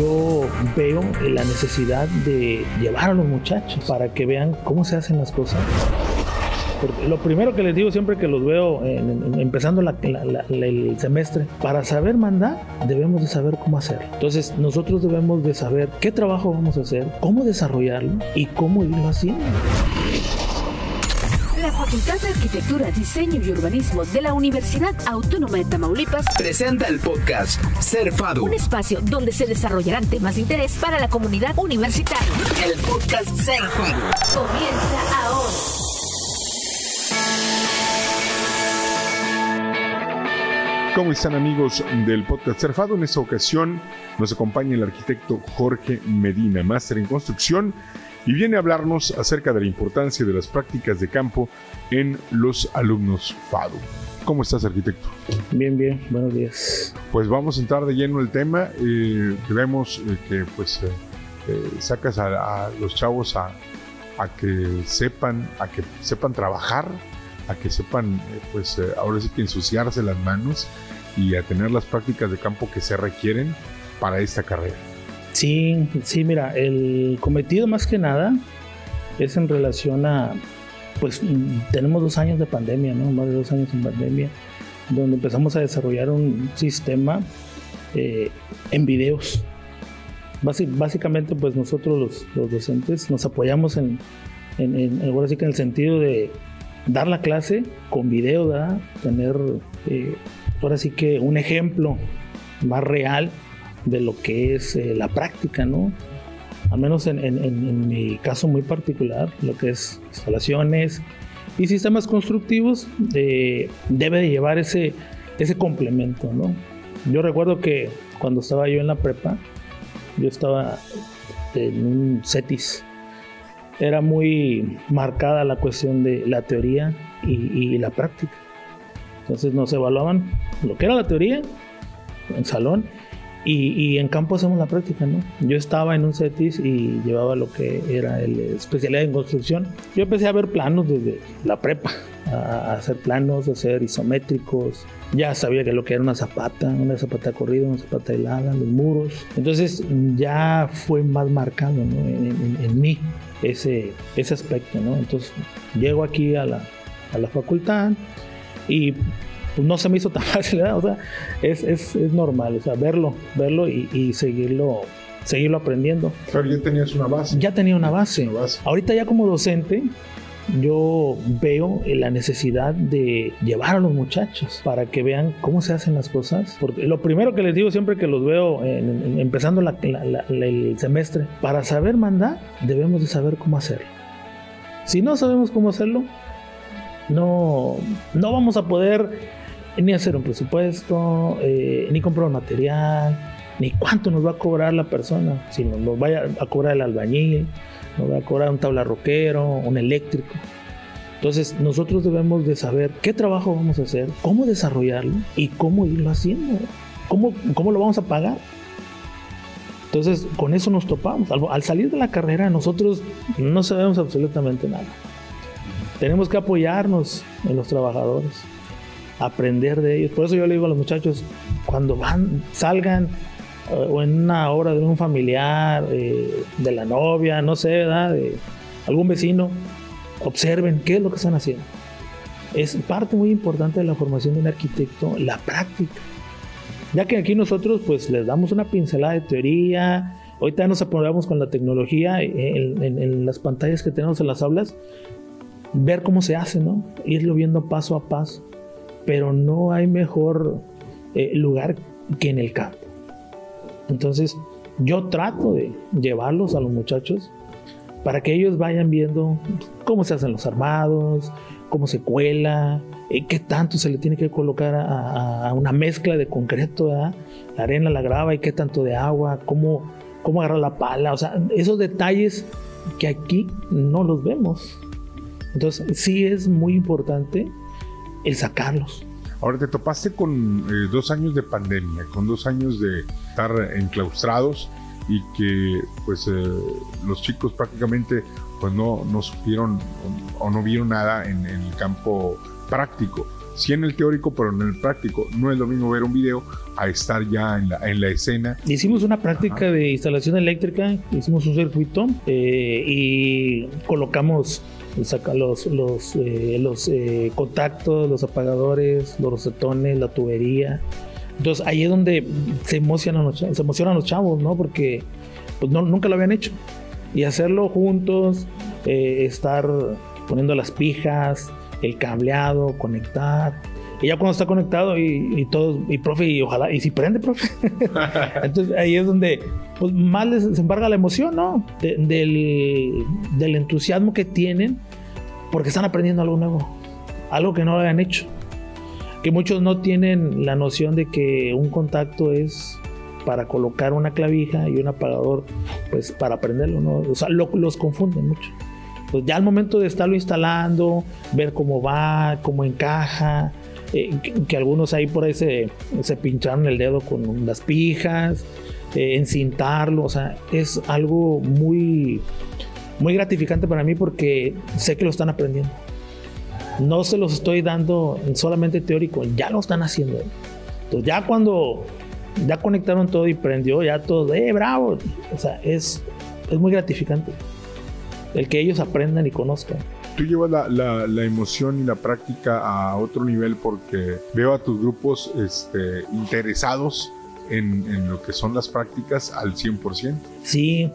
yo veo la necesidad de llevar a los muchachos para que vean cómo se hacen las cosas. Lo primero que les digo siempre que los veo empezando el semestre, para saber mandar debemos de saber cómo hacerlo. Entonces nosotros debemos de saber qué trabajo vamos a hacer, cómo desarrollarlo y cómo irlo haciendo. La Facultad de Arquitectura, Diseño y Urbanismo de la Universidad Autónoma de Tamaulipas presenta el podcast Cerfado. Un espacio donde se desarrollarán temas de interés para la comunidad universitaria. El podcast Cerfado. Comienza ahora. ¿Cómo están amigos del podcast Cerfado? En esta ocasión nos acompaña el arquitecto Jorge Medina, máster en construcción y viene a hablarnos acerca de la importancia de las prácticas de campo en los alumnos FADU. ¿Cómo estás, arquitecto? Bien, bien, buenos días. Pues vamos a entrar de lleno en el tema. Eh, vemos eh, que pues eh, eh, sacas a, los chavos a, a, que sepan, a que sepan trabajar, a que sepan, pues ahora sí que ensuciarse las manos y a tener las prácticas de campo que se requieren para esta carrera. Sí, sí, mira, el cometido más que nada es en relación a, pues tenemos dos años de pandemia, ¿no? Más de dos años en pandemia, donde empezamos a desarrollar un sistema eh, en videos. básicamente, pues nosotros los, docentes nos apoyamos en, en, ahora sí que en el sentido de dar la clase con video, ¿verdad? Tener, eh, ahora sí que un ejemplo más real de lo que es eh, la práctica, ¿no? Al menos en, mi caso muy particular, lo que es instalaciones y sistemas constructivos, eh, debe de llevar ese, ese complemento, ¿no? Yo recuerdo que cuando estaba yo en la prepa, yo estaba en un CETIS. Era muy marcada la cuestión de la teoría y, y la práctica. Entonces nos evaluaban lo que era la teoría en salón y, en campo hacemos la práctica, ¿no? Yo estaba en un CETIS y llevaba lo que era el especialidad en construcción. Yo empecé a ver planos desde la prepa, a, hacer planos, a hacer isométricos. Ya sabía que lo que era una zapata, una zapata corrida, una zapata helada, los muros. Entonces ya fue más marcado ¿no? en, mí ese, ese aspecto, ¿no? Entonces llego aquí a la, a la facultad y pues, no se me hizo tan fácil, O sea, es, es, es normal, o sea, verlo, verlo y, seguirlo seguirlo aprendiendo. Pero ya tenías una base. Ya tenía una base. Ahorita ya como docente, yo veo la necesidad de llevar a los muchachos para que vean cómo se hacen las cosas. Porque lo primero que les digo siempre que los veo empezando el semestre, para saber mandar debemos de saber cómo hacerlo. Si no sabemos cómo hacerlo, no, no vamos a poder ni hacer un presupuesto, eh, ni comprar material, ni cuánto nos va a cobrar la persona, si nos, vaya a cobrar el albañil, nos va a cobrar un tablarroquero, un eléctrico. Entonces nosotros debemos de saber qué trabajo vamos a hacer, cómo desarrollarlo y cómo irlo haciendo, cómo, cómo lo vamos a pagar. Entonces con eso nos topamos. Al, al salir de la carrera nosotros no sabemos absolutamente nada. Tenemos que apoyarnos en los trabajadores aprender de ellos. Por eso yo le digo a los muchachos, cuando van, salgan eh, o en una obra de un familiar, eh, de la novia, no sé, ¿verdad? de algún vecino, observen qué es lo que están haciendo. Es parte muy importante de la formación de un arquitecto, la práctica. Ya que aquí nosotros pues les damos una pincelada de teoría, ahorita nos apoyamos con la tecnología en, en, las pantallas que tenemos en las aulas, ver cómo se hace, ¿no? Irlo viendo paso a paso pero no hay mejor eh, lugar que en el campo. Entonces, yo trato de llevarlos a los muchachos para que ellos vayan viendo cómo se hacen los armados, cómo se cuela, eh, qué tanto se le tiene que colocar a, una mezcla de concreto, la arena, la grava y qué tanto de agua, cómo, cómo agarrar la pala, o sea, esos detalles que aquí no los vemos. Entonces, sí es muy importante el sacarlos. Ahora te topaste con eh, dos años de pandemia, con dos años de estar enclaustrados y que pues eh, los chicos prácticamente pues no, no supieron o no vieron nada en, el campo práctico. sí en el teórico, pero no en el práctico. No es lo mismo ver un video a estar ya en la, en la escena. Hicimos una práctica de instalación eléctrica, hicimos un circuito eh, y colocamos los, los, eh, los eh, contactos, los apagadores, los rosetones, la tubería. Entonces ahí es donde se emocionan los, se emocionan los chavos, ¿no? Porque pues, no, nunca lo habían hecho. Y hacerlo juntos, eh, estar poniendo las pijas, el cableado, conectar. Y ya cuando está conectado y, y todo, y profe, y ojalá, y si prende, profe. Entonces ahí es donde pues, más les embarga la emoción, ¿no? De- del, del entusiasmo que tienen porque están aprendiendo algo nuevo, algo que no lo habían hecho. Que muchos no tienen la noción de que un contacto es para colocar una clavija y un apagador, pues para aprenderlo, ¿no? O sea, lo- los confunden mucho. Pues ya al momento de estarlo instalando, ver cómo va, cómo encaja, eh, que, que algunos ahí por ahí se, se pincharon el dedo con las pijas, eh, encintarlo, o sea, es algo muy, muy gratificante para mí porque sé que lo están aprendiendo. No se los estoy dando solamente teórico, ya lo están haciendo. Entonces ya cuando ya conectaron todo y prendió, ya todo, eh, bravo. O sea, es, es muy gratificante el que ellos aprendan y conozcan. Tú llevas la, la- la emoción y la práctica a otro nivel porque veo a tus grupos este, interesados en, en lo que son las prácticas al 100%. Sí,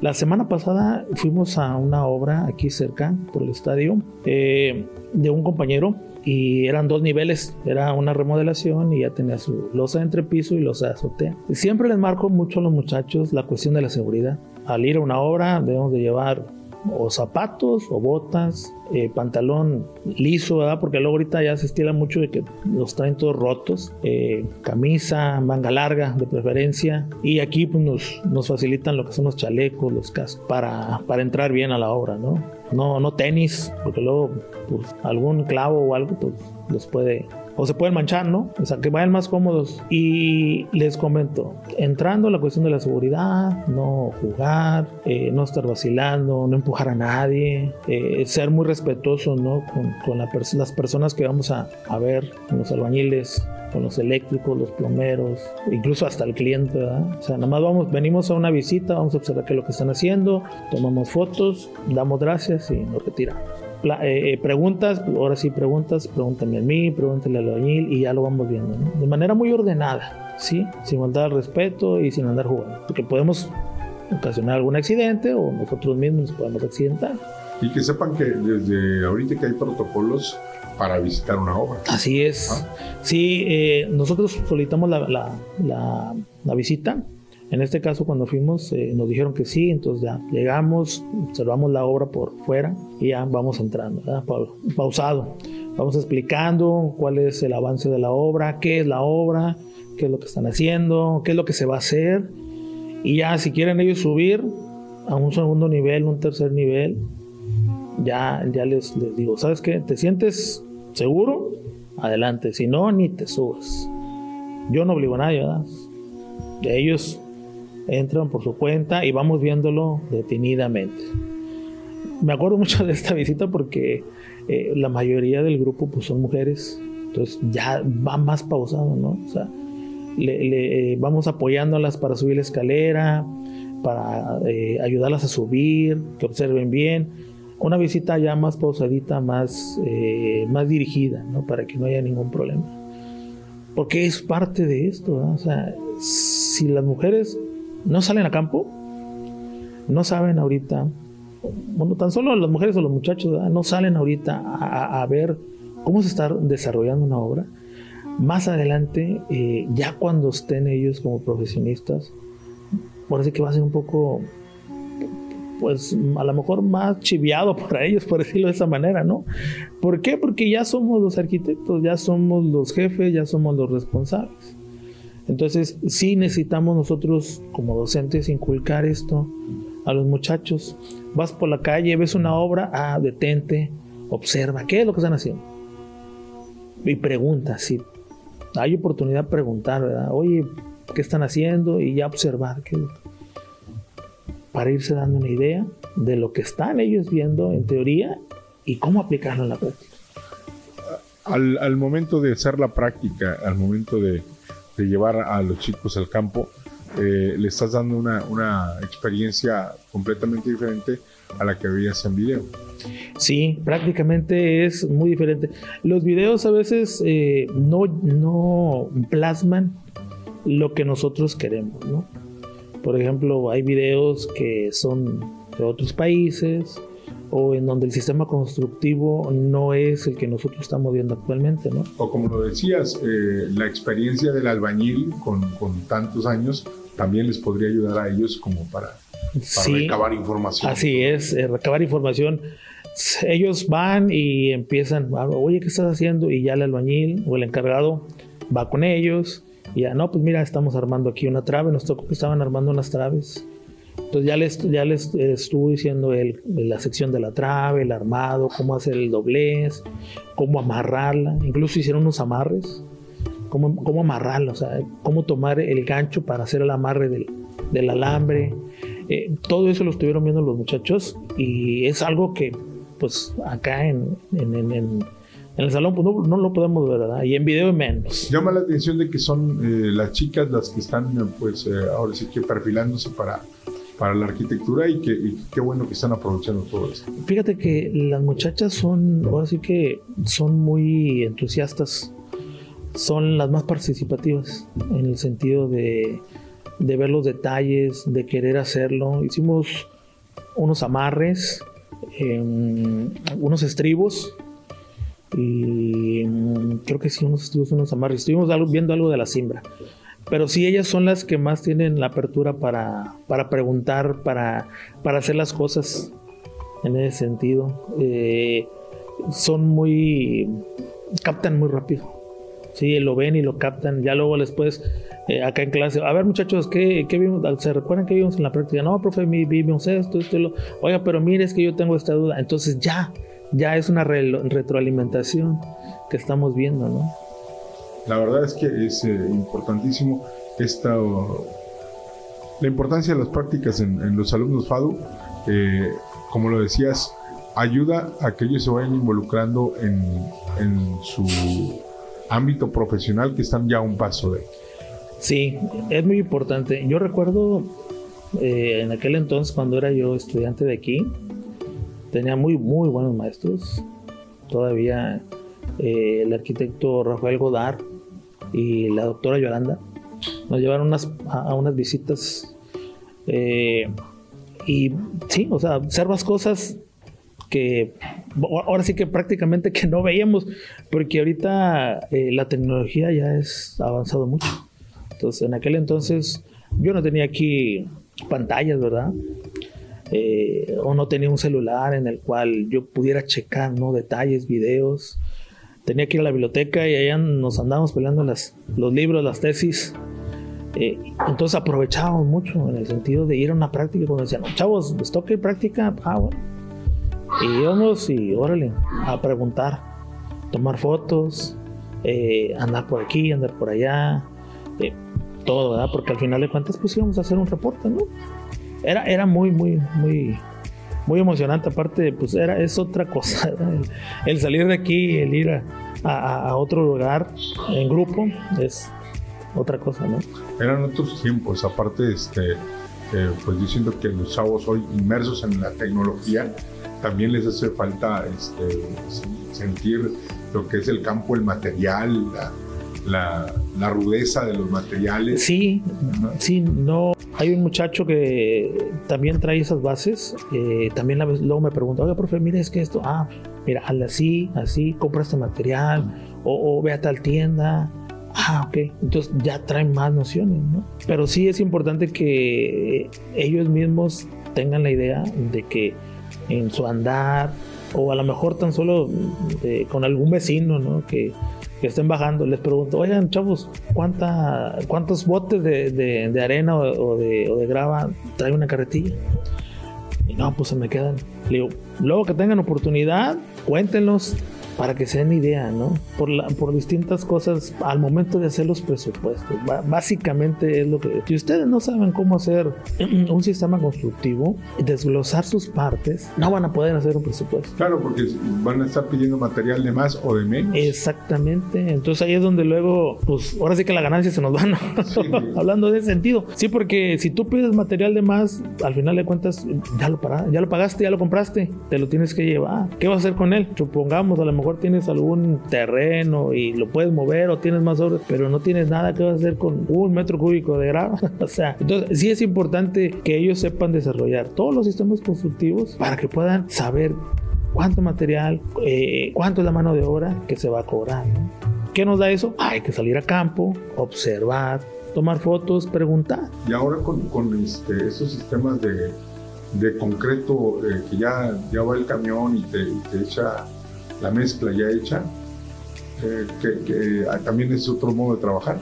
la semana pasada fuimos a una obra aquí cerca, por el estadio, eh, de un compañero y eran dos niveles, era una remodelación y ya tenía su losa de entrepiso y losa de azotea. Siempre les marco mucho a los muchachos la cuestión de la seguridad. Al ir a una obra debemos de llevar o zapatos o botas, eh, pantalón liso, ¿verdad? Porque luego ahorita ya se estila mucho de que los traen todos rotos, eh, camisa, manga larga de preferencia, y aquí pues nos, nos facilitan lo que son los chalecos, los cascos, para, para entrar bien a la obra, ¿no? No, no tenis, porque luego pues, algún clavo o algo pues los puede o se pueden manchar, ¿no? O sea, que vayan más cómodos. Y les comento, entrando la cuestión de la seguridad, no jugar, eh, no estar vacilando, no empujar a nadie, eh, ser muy respetuoso, ¿no? Con, con la pers- las personas que vamos a, a ver, con los albañiles, con los eléctricos, los plomeros, incluso hasta el cliente, ¿verdad? O sea, nada más vamos, venimos a una visita, vamos a observar qué es lo que están haciendo, tomamos fotos, damos gracias y nos retiramos. Eh, eh, preguntas, ahora sí preguntas, pregúntame a mí, pregúntale al albañil y ya lo vamos viendo, ¿no? De manera muy ordenada, ¿sí? Sin faltar al respeto y sin andar jugando. Porque podemos ocasionar algún accidente o nosotros mismos nos podemos accidentar. Y que sepan que desde ahorita que hay protocolos para visitar una obra. Así es. Sí, eh, nosotros solicitamos la, la- la- la visita. En este caso, cuando fuimos, eh, nos dijeron que sí, entonces ya llegamos, observamos la obra por fuera y ya vamos entrando, ¿verdad? Pa- pausado. Vamos explicando cuál es el avance de la obra, qué es la obra, qué es lo que están haciendo, qué es lo que se va a hacer. Y ya, si quieren ellos subir a un segundo nivel, un tercer nivel, ya, ya les, les digo, ¿sabes qué? ¿Te sientes seguro? Adelante, si no, ni te subas. Yo no obligo a nadie, ¿verdad? Ellos entran por su cuenta y vamos viéndolo detenidamente. Me acuerdo mucho de esta visita porque eh, la mayoría del grupo pues, son mujeres, entonces ya va más pausado, ¿no? O sea, le- le, eh, vamos apoyándolas para subir la escalera, para eh, ayudarlas a subir, que observen bien. Una visita ya más pausadita, más, eh, más dirigida, ¿no? Para que no haya ningún problema. Porque es parte de esto, ¿no? O sea, si las mujeres no salen a campo, no saben ahorita, bueno, tan solo las mujeres o los muchachos no salen ahorita a, a- a ver cómo se está desarrollando una obra. Más adelante, eh, ya cuando estén ellos como profesionistas, parece que va a ser un poco, pues a lo mejor más chiviado para ellos, por decirlo de esa manera, ¿no? ¿Por qué? Porque ya somos los arquitectos, ya somos los jefes, ya somos los responsables. Entonces, sí necesitamos nosotros como docentes inculcar esto a los muchachos. Vas por la calle, ves una obra, ah, detente, observa, ¿qué es lo que están haciendo? Y pregunta, si hay oportunidad de preguntar, ¿verdad? Oye, ¿qué están haciendo? Y ya observar, ¿qué? para irse dando una idea de lo que están ellos viendo en teoría y cómo aplicarlo en la práctica. al, al momento de hacer la práctica, al momento de, de llevar a los chicos al campo, eh, le estás dando una, una experiencia completamente diferente a la que veías en video. Sí, prácticamente es muy diferente. Los videos a veces eh, no, no plasman lo que nosotros queremos, ¿no? Por ejemplo, hay videos que son de otros países o en donde el sistema constructivo no es el que nosotros estamos viendo actualmente, ¿no? O como lo decías, eh, la experiencia del albañil con, con tantos años también les podría ayudar a ellos como para, para Sí. recabar información. Así es, eh, recabar información. Ellos van y empiezan, oye, ¿qué estás haciendo? Y ya el albañil o el encargado va con ellos. Y ya, no, pues mira, estamos armando aquí una trave. Nos tocó que estaban armando unas traves. Entonces ya les, ya les eh, estuvo diciendo él la sección de la trave, el armado, cómo hacer el doblez, cómo amarrarla. Incluso hicieron unos amarres. Cómo, cómo amarrarla, o sea, cómo tomar el gancho para hacer el amarre del, del alambre. Eh, todo eso lo estuvieron viendo los muchachos y es algo que pues acá en, en, el salón pues, no, no lo podemos ver, ¿verdad? Y en video menos. Llama la atención de que son eh, las chicas las que están, eh, pues, eh, ahora sí que perfilándose para, para la arquitectura y que qué bueno que están aprovechando todo esto. Fíjate que las muchachas son, ahora sí que son muy entusiastas, son las más participativas en el sentido de, de ver los detalles, de querer hacerlo. Hicimos unos amarres, em, unos estribos y mm, creo que sí, unos estribos, unos amarres. Estuvimos viendo algo de la simbra. Pero sí, ellas son las que más tienen la apertura para, para preguntar, para, para hacer las cosas en ese sentido. Eh, son muy. captan muy rápido. Sí, lo ven y lo captan. Ya luego después, eh, acá en clase, a ver muchachos, ¿qué, qué vimos? ¿Se recuerdan que vimos en la práctica? No, profe, vimos esto, esto, y lo. Oiga, pero mire, es que yo tengo esta duda. Entonces ya, ya es una re- retroalimentación que estamos viendo, ¿no? La verdad es que es eh, importantísimo esta, la importancia de las prácticas en, en los alumnos FADU, eh, como lo decías, ayuda a que ellos se vayan involucrando en, en su ámbito profesional que están ya a un paso de. Sí, es muy importante. Yo recuerdo eh, en aquel entonces, cuando era yo estudiante de aquí, tenía muy, muy buenos maestros. Todavía eh, el arquitecto Rafael Godard y la doctora Yolanda nos llevaron unas, a, a unas visitas. eh, y sí, o sea, observas cosas que ahora sí que prácticamente que no veíamos, porque ahorita eh, la tecnología ya es avanzado mucho. Entonces, en aquel entonces yo no tenía aquí pantallas, ¿verdad? Eh, o no tenía un celular en el cual yo pudiera checar, ¿no? Detalles, videos. Tenía que ir a la biblioteca y allá nos andábamos peleando las, los libros, las tesis. Eh, entonces aprovechábamos mucho en el sentido de ir a una práctica cuando decían, chavos, ¿les toca ir práctica? Ah, bueno. Y íbamos y órale, a preguntar, tomar fotos, eh, andar por aquí, andar por allá, eh, todo, ¿verdad? Porque al final de cuentas, pues íbamos a hacer un reporte, ¿no? Era, era muy, muy, muy, muy emocionante. Aparte, pues era, es otra cosa, el, salir de aquí, el ir a, a- otro lugar en grupo, es otra cosa, ¿no? Eran otros tiempos, aparte, este, eh, pues yo que los chavos hoy inmersos en la tecnología, también les hace falta este, sentir lo que es el campo, el material, la, la- rudeza de los materiales. Sí, sí, no. Hay un muchacho que también trae esas bases. eh, también la luego me pregunta, oiga, profe, mire, es que esto, ah, mira, hazle así, así, compra este material, o, o ve a tal tienda. Ah, ok. Entonces ya traen más nociones, ¿no? Pero sí es importante que ellos mismos tengan la idea de que en su andar, o a lo mejor tan solo eh, con algún vecino, ¿no? Que, que estén bajando, les pregunto, oigan, chavos, ¿cuánta, ¿cuántos botes de, de- arena o, o de, o de grava trae una carretilla? Y no, pues se me quedan. Le digo, luego que tengan oportunidad, cuéntenlos, para que se den idea, ¿no? Por, la, por distintas cosas al momento de hacer los presupuestos. básicamente es lo que... Si ustedes no saben cómo hacer un sistema constructivo, desglosar sus partes, no van a poder hacer un presupuesto. Claro, porque van a estar pidiendo material de más o de menos. Exactamente. Entonces ahí es donde luego, pues ahora sí que la ganancia se nos va, ¿no? Hablando de ese sentido. Sí, porque si tú pides material de más, al final de cuentas, ya lo, ya lo pagaste, ya lo compraste, te lo tienes que llevar. ¿Qué vas a hacer con él? Supongamos, a lo mejor tienes algún terreno y lo puedes mover o tienes más obras, pero no tienes nada que hacer con un metro cúbico de grava. o sea, entonces sí es importante que ellos sepan desarrollar todos los sistemas constructivos para que puedan saber cuánto material, eh, cuánto es la mano de obra que se va a cobrar. ¿Qué nos da eso? Hay que salir a campo, observar, tomar fotos, preguntar. Y ahora con, con este, esos sistemas de, concreto eh, que ya, va el camión y te, te echa la mezcla ya hecha, eh, que, ah, también es otro modo de trabajar.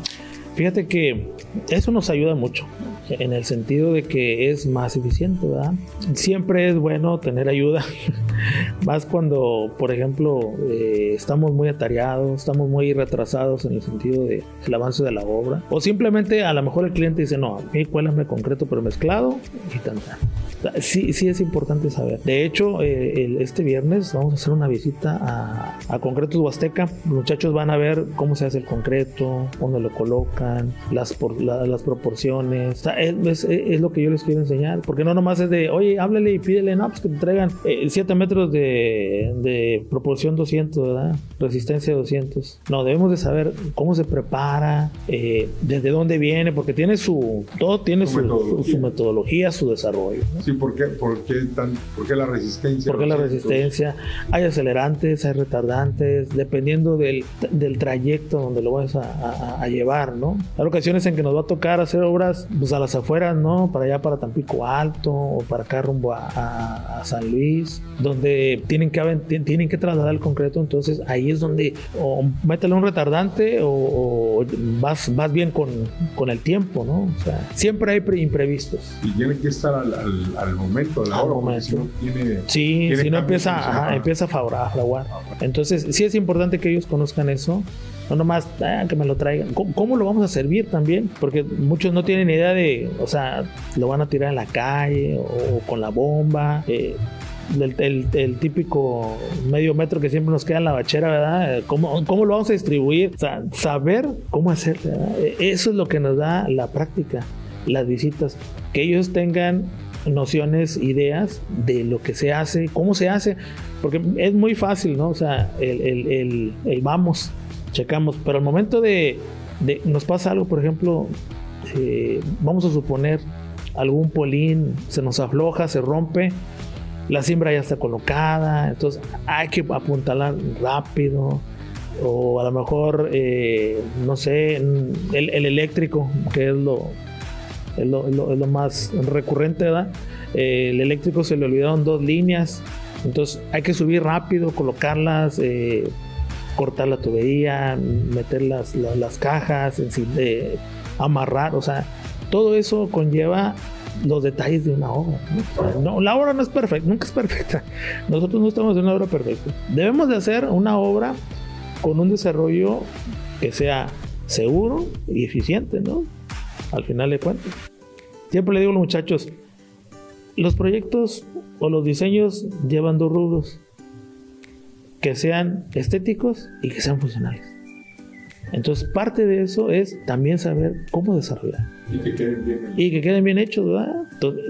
Fíjate que eso nos ayuda mucho en el sentido de que es más eficiente, ¿verdad? Siempre es bueno tener ayuda, más cuando, por ejemplo, eh, estamos muy atareados, estamos muy retrasados en el sentido del avance de la obra, o simplemente a lo mejor el cliente dice, no, a mí cuélame concreto pero mezclado y tan Sí, sí es importante saber. De hecho, eh, este viernes vamos a hacer una visita a, a Concretos Huasteca. Los muchachos van a ver cómo se hace el concreto, dónde lo colocan, las, por, las proporciones. es, es, lo que yo les quiero enseñar. Porque no nomás es de, oye, háblele y pídele, no, pues que te traigan 7 eh, metros de, de, proporción 200, ¿verdad? Resistencia 200. No, debemos de saber cómo se prepara, eh, desde dónde viene, porque tiene su, todo tiene su, su, metodología. su, desarrollo. ¿Por qué, por qué tan, por qué la resistencia? ¿Por qué la resistencia? Hay acelerantes, hay retardantes, dependiendo del, del trayecto donde lo vas a, llevar, ¿no? Hay ocasiones en que nos va a tocar hacer obras pues, a las afueras, ¿no? Para allá, para Tampico Alto, o para acá rumbo a San Luis, donde tienen que, tienen que trasladar el concreto, entonces ahí es donde o métele un retardante o, vas, vas bien con, con, el tiempo, ¿no? O sea, siempre hay imprevistos. Y tiene que estar al al momento, a la hora, si no tiene, sí, si no empieza, empieza a fraguar. Entonces, sí es importante que ellos conozcan eso. No nomás ah, que me lo traigan. ¿Cómo, lo vamos a servir también? Porque muchos no tienen idea de, o sea, lo van a tirar en la calle o, con la bomba. Eh, el, típico medio metro que siempre nos queda en la bachera, ¿verdad? ¿Cómo, cómo lo vamos a distribuir? O sea, saber cómo hacerlo. Eso es lo que nos da la práctica, las visitas. Que ellos tengan nociones, ideas de lo que se hace, cómo se hace, porque es muy fácil, ¿no? O sea, el, vamos, checamos, pero al momento de, nos pasa algo, por ejemplo, eh, vamos a suponer algún polín se nos afloja, se rompe, la siembra ya está colocada, entonces hay que apuntalar rápido. O a lo mejor, eh, no sé, el, el eléctrico, que es lo, es lo, más recurrente, ¿verdad? Eh, el eléctrico se le olvidaron dos líneas, entonces hay que subir rápido, colocarlas, eh, cortar la tubería, meter las, las, cajas, eh, amarrar, o sea, todo eso conlleva los detalles de una obra. ¿no? la obra no es perfecta, nunca es perfecta. Nosotros no estamos en una obra perfecta. Debemos de hacer una obra con un desarrollo que sea seguro y eficiente, ¿no? al final de cuentas. Siempre le digo a los muchachos, los proyectos o los diseños llevan dos rubros, que sean estéticos y que sean funcionales. Entonces, parte de eso es también saber cómo desarrollar. Y que queden bien, y que queden bien hechos, ¿verdad?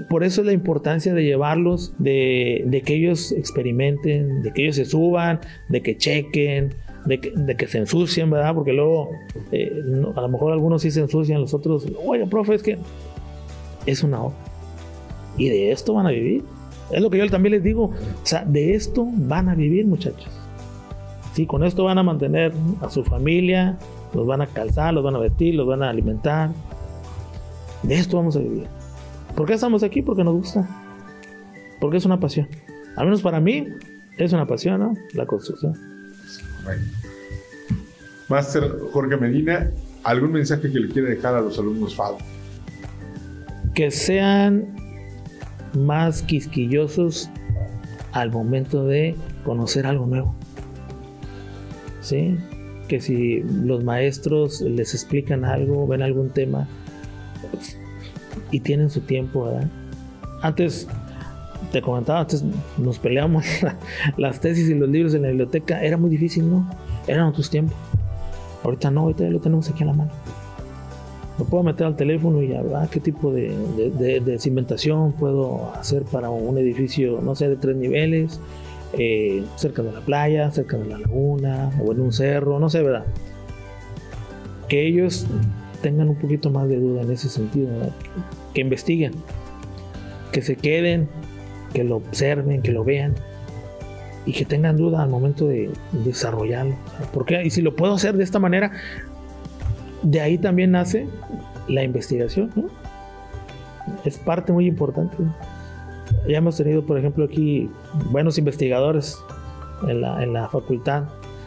por eso es la importancia de llevarlos, de, que ellos experimenten, de que ellos se suban, de que chequen, de que, se ensucien, ¿verdad? Porque luego, eh, a lo mejor algunos sí se ensucian, los otros, oye, profe, es que es una obra. Y de esto van a vivir. Es lo que yo también les digo. O sea, de esto van a vivir, muchachos. Sí, con esto van a mantener a su familia, los van a calzar, los van a vestir, los van a alimentar. De esto vamos a vivir. ¿Por qué estamos aquí? Porque nos gusta. Porque es una pasión. Al menos para mí es una pasión, ¿no? La construcción. Máster Jorge Medina, ¿algún mensaje que le quiere dejar a los alumnos FADO? Que sean más quisquillosos al momento de conocer algo nuevo. ¿Sí? Que si los maestros les explican algo, ven algún tema y tienen su tiempo, ¿verdad? Antes, te comentaba, antes nos peleamos las tesis y los libros en la biblioteca, era muy difícil, ¿no? Eran otros tiempos. Ahorita no, ahorita ya lo tenemos aquí a la mano. Me puedo meter al teléfono y ah, qué tipo de, de, de, cimentación puedo hacer para un edificio, no sé, de tres niveles, eh, cerca de la playa, cerca de la laguna, o en un cerro, no sé, ¿verdad? Que ellos tengan un poquito más de duda en ese sentido, ¿verdad? que investiguen, que se queden, que lo observen, que lo vean y que tengan duda al momento de desarrollarlo. Porque, y si lo puedo hacer de esta manera, de ahí también nace la investigación. Es parte muy importante. Ya hemos tenido, por ejemplo, aquí buenos investigadores en la, en la facultad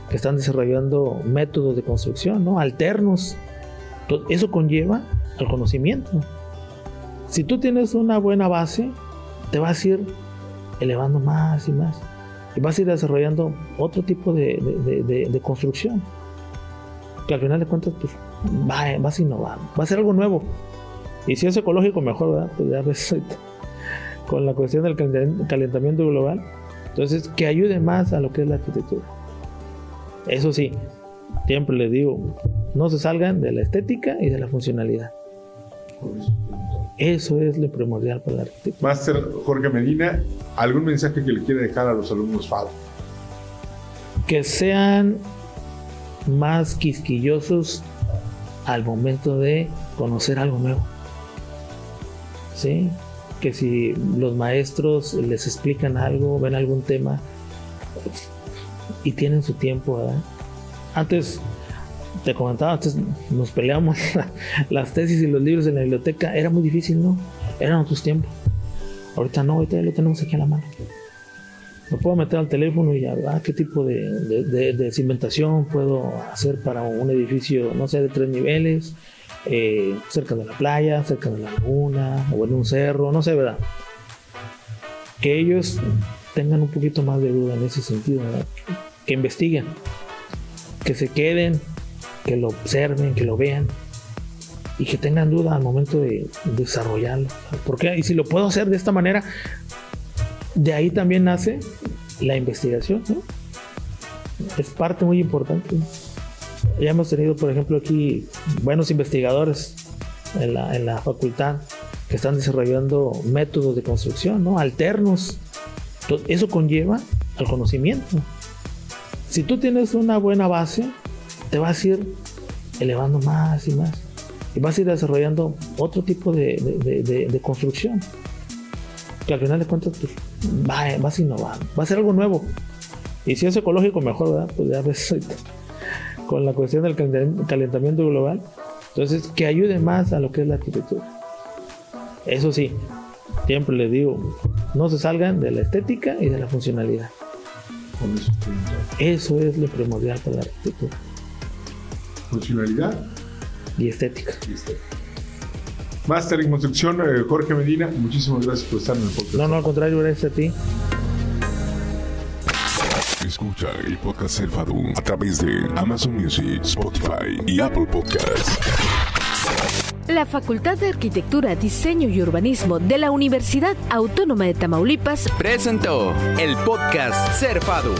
que están desarrollando métodos de construcción, ¿no? Alternos. Eso conlleva al conocimiento. Si tú tienes una buena base, te vas a ir elevando más y más. Y vas a ir desarrollando otro tipo de, de, de construcción. Que al final de cuentas, pues va, vas a innovar, va a ser algo nuevo. Y si es ecológico, mejor, ¿verdad? Pues ya ves con la cuestión del calentamiento global. Entonces, que ayude más a lo que es la arquitectura. Eso sí, siempre les digo, no se salgan de la estética y de la funcionalidad. Eso es lo primordial para la arquitectura. Máster Jorge Medina, ¿algún mensaje que le quiere dejar a los alumnos FADO? Que sean más quisquillosos al momento de conocer algo nuevo. ¿Sí? Que si los maestros les explican algo, ven algún tema y tienen su tiempo, ¿verdad? Antes, te comentaba, antes nos peleamos las tesis y los libros en la biblioteca, era muy difícil, ¿no? Eran otros tiempos. Ahorita no, ahorita ya lo tenemos aquí a la mano me puedo meter al teléfono y ya, ah, qué tipo de, cimentación puedo hacer para un edificio, no sé, de tres niveles, eh, cerca de la playa, cerca de la laguna, o en un cerro, no sé, ¿verdad? Que ellos tengan un poquito más de duda en ese sentido, ¿verdad? que investiguen, que se queden, que lo observen, que lo vean y que tengan duda al momento de desarrollarlo. Porque, y si lo puedo hacer de esta manera, de ahí también nace la investigación, ¿no? Es parte muy importante. Ya hemos tenido, por ejemplo, aquí buenos investigadores en la, en la facultad que están desarrollando métodos de construcción, ¿no? Alternos. eso conlleva al conocimiento. Si tú tienes una buena base, te vas a ir elevando más y más. Y vas a ir desarrollando otro tipo de, de, de construcción que al final de cuentas pues, va, vas a innovar, va a ser algo nuevo. Y si es ecológico, mejor, ¿verdad? Pues ya ves con la cuestión del calentamiento global. Entonces, que ayude más a lo que es la arquitectura. Eso sí, siempre les digo, no se salgan de la estética y de la funcionalidad. Eso es lo primordial para la arquitectura. Funcionalidad y estética. Y estética. Master en Construcción, eh, Jorge Medina, muchísimas gracias por estar en el podcast. No, no, al contrario, gracias a ti. Escucha el podcast El a través de Amazon Music, Spotify y Apple Podcasts. La Facultad de Arquitectura, Diseño y Urbanismo de la Universidad Autónoma de Tamaulipas presentó el podcast Cerfado.